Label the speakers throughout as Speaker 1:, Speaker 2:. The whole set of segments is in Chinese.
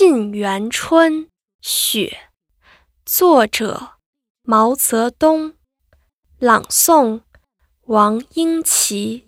Speaker 1: 沁园春·雪，作者毛泽东，朗诵王英奇。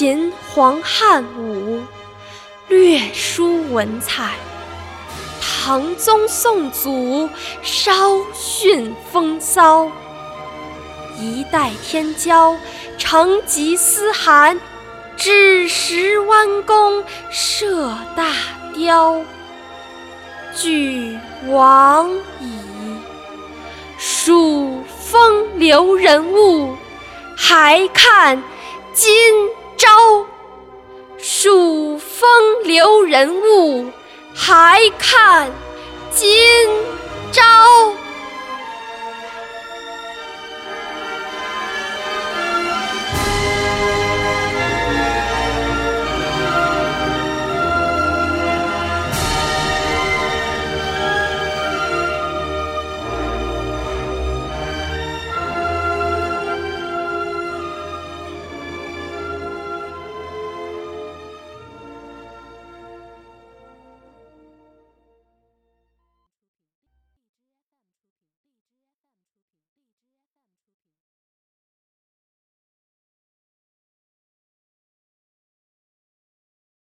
Speaker 1: 秦皇汉武，略输文采；唐宗宋祖，稍逊风骚。一代天骄，成吉思汗，只识弯弓射大雕。俱往矣，数风流人物，还看今。朝，数风流人物，还看今朝。